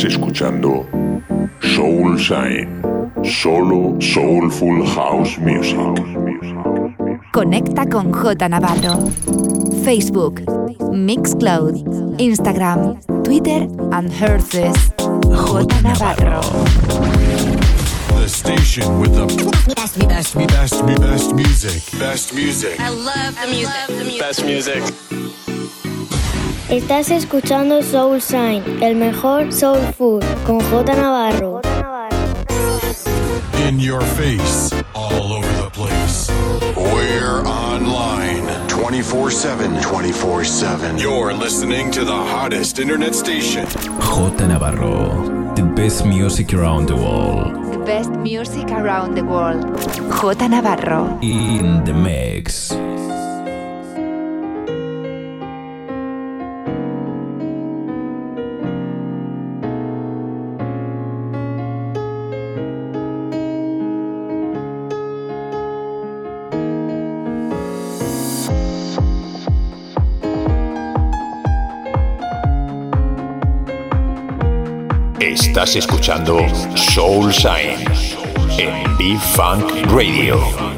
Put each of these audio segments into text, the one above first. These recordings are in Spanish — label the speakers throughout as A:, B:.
A: Estás escuchando Soul Shine, solo Soulful House Music.
B: Conecta con J Navarro. Facebook, Mixcloud, Instagram, Twitter and Herces. J Navarro.
C: The station with the best, best, best, best music. Best music.
D: I love the music.
E: Best music.
F: Estás escuchando Soul Shine, el mejor soul food, con J Navarro.
C: In your face, all over the place. We're online 24 7. 24 7. You're listening to the hottest internet station.
G: J Navarro, the best music around the world.
B: The best music around the world. J Navarro.
G: In the mix.
A: Estás escuchando Soul Shine en B-Funk Radio.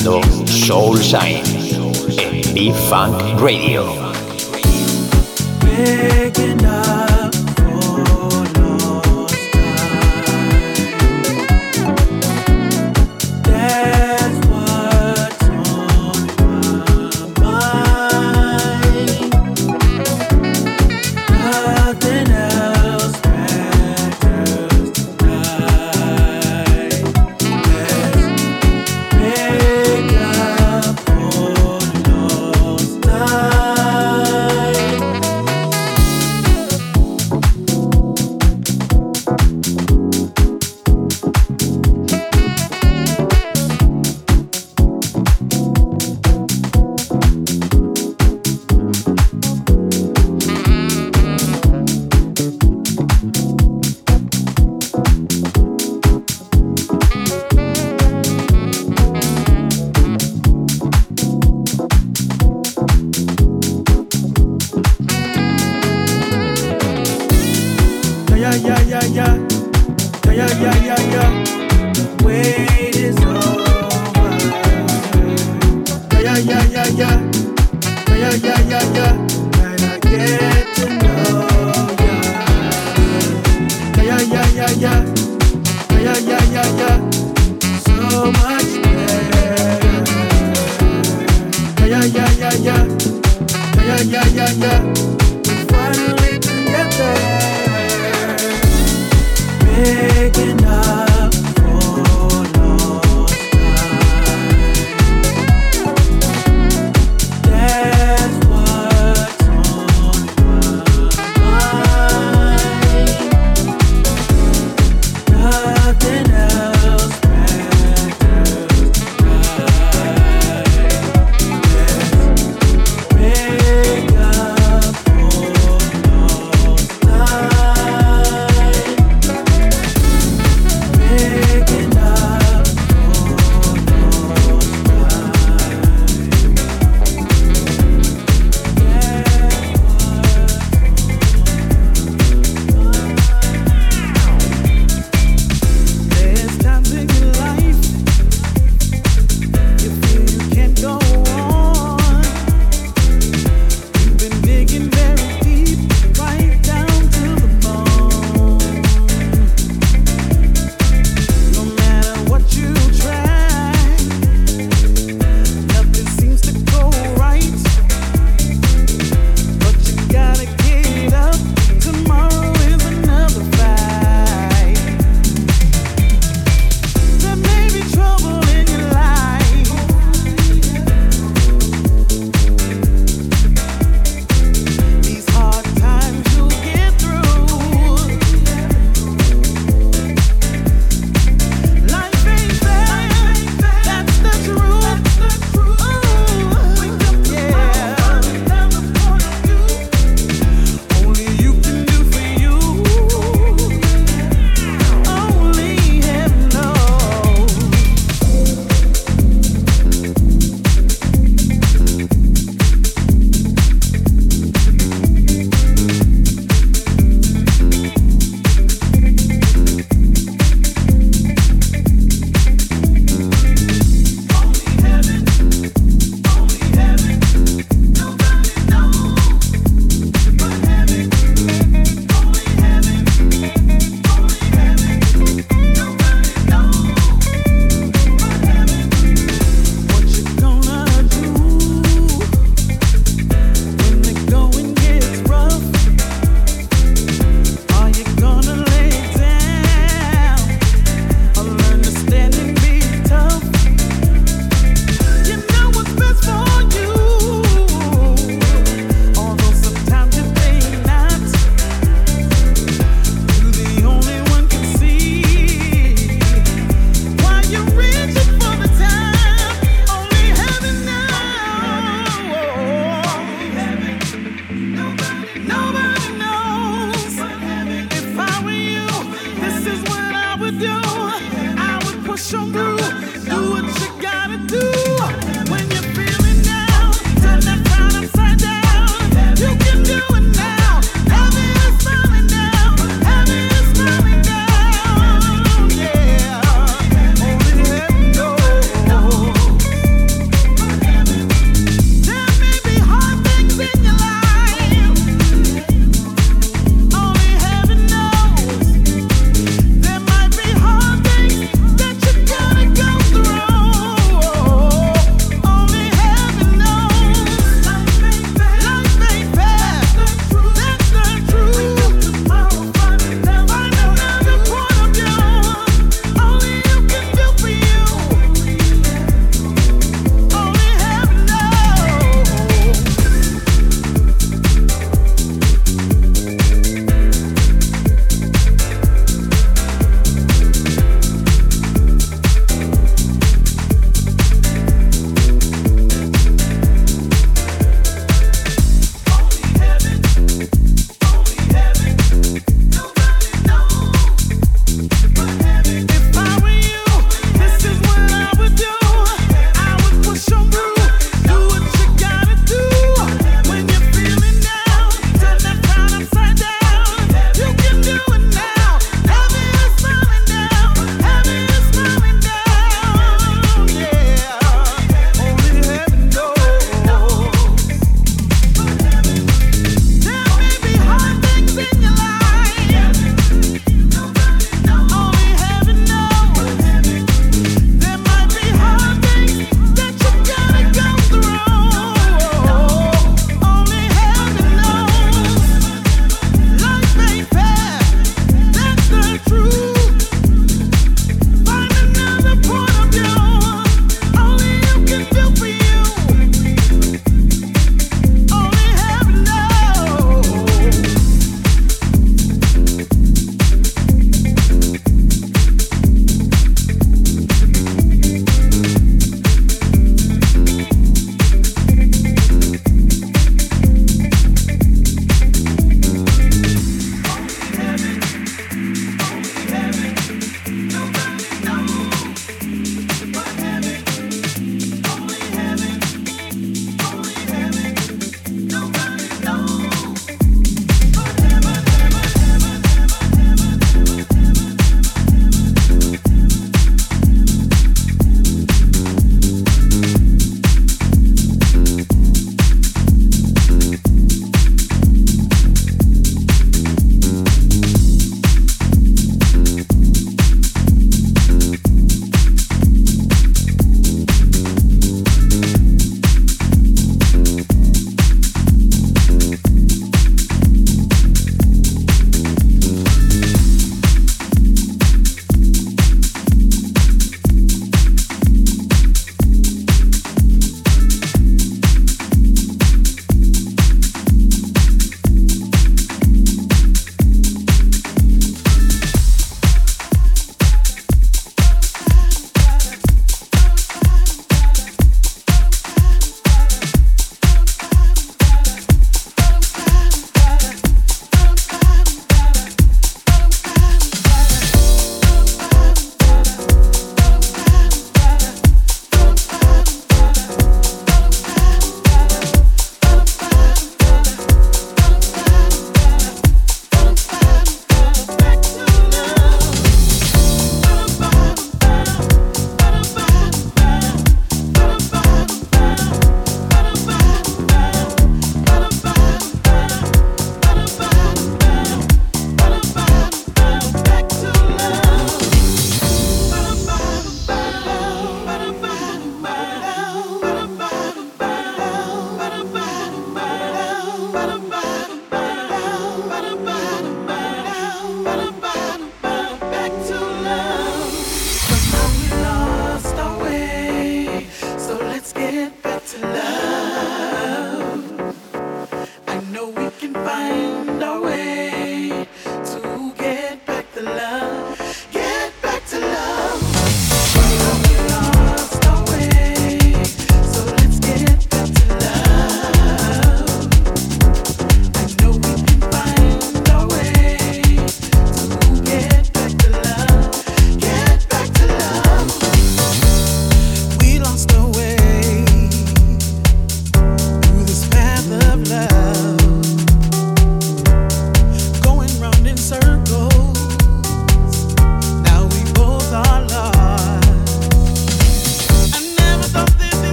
H: Escuchando Soul Shine en B-Funk Radio.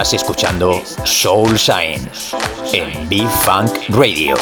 I: Estás escuchando Soul Shine en B-Funk Radio.